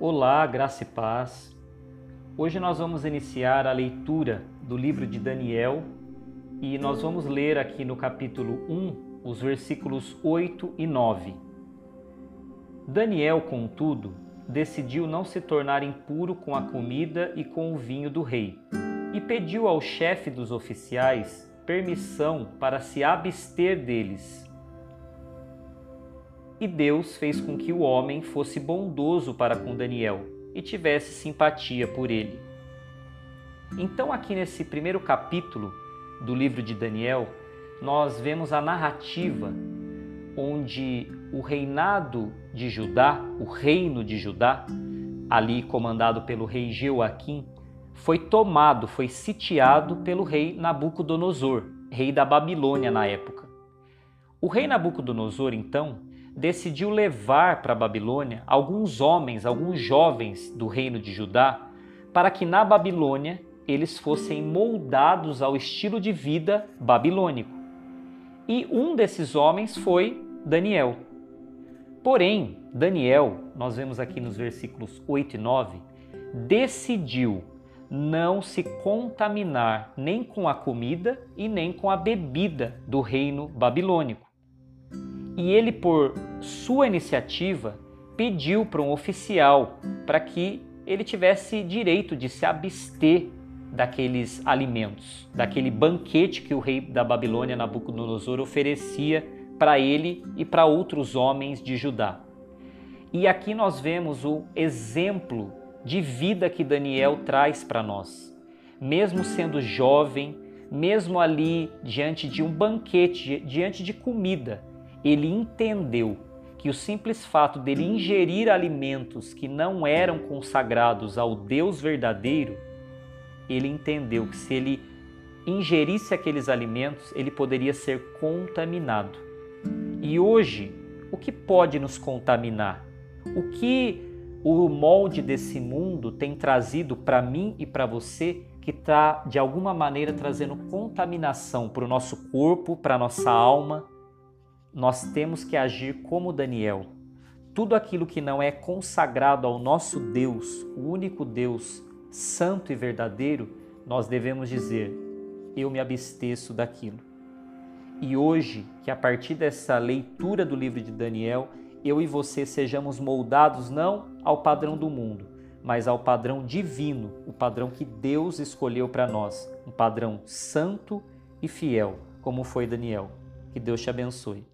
Olá, graça e paz. Hoje nós vamos iniciar a leitura do livro de Daniel e nós vamos ler aqui no capítulo 1 os versículos 8 e 9. Daniel, contudo, decidiu não se tornar impuro com a comida e com o vinho do rei e pediu ao chefe dos oficiais permissão para se abster deles e Deus fez com que o homem fosse bondoso para com Daniel e tivesse simpatia por ele. Então, aqui nesse primeiro capítulo do livro de Daniel, nós vemos a narrativa onde o reinado de Judá, o reino de Judá, ali comandado pelo rei Jeoaquim, foi tomado, foi sitiado pelo rei Nabucodonosor, rei da Babilônia na época. O rei Nabucodonosor, então, decidiu levar para a Babilônia alguns homens, alguns jovens do reino de Judá, para que na Babilônia eles fossem moldados ao estilo de vida babilônico. E um desses homens foi Daniel. Porém, Daniel, nós vemos aqui nos versículos 8 e 9, decidiu não se contaminar nem com a comida e nem com a bebida do reino babilônico. E ele, por sua iniciativa, pediu para um oficial para que ele tivesse direito de se abster daqueles alimentos, daquele banquete que o rei da Babilônia, Nabucodonosor, oferecia para ele e para outros homens de Judá. E aqui nós vemos o exemplo de vida que Daniel traz para nós. Mesmo sendo jovem, mesmo ali diante de um banquete, diante de comida, ele entendeu que o simples fato dele ingerir alimentos que não eram consagrados ao Deus verdadeiro, ele entendeu que se ele ingerisse aqueles alimentos, ele poderia ser contaminado. E hoje, o que pode nos contaminar? O que o molde desse mundo tem trazido para mim e para você que está de alguma maneira trazendo contaminação para o nosso corpo, para a nossa alma? Nós temos que agir como Daniel. Tudo aquilo que não é consagrado ao nosso Deus, o único Deus santo e verdadeiro, nós devemos dizer: eu me absteço daquilo. E hoje, que a partir dessa leitura do livro de Daniel, eu e você sejamos moldados não ao padrão do mundo, mas ao padrão divino, o padrão que Deus escolheu para nós, um padrão santo e fiel, como foi Daniel. Que Deus te abençoe.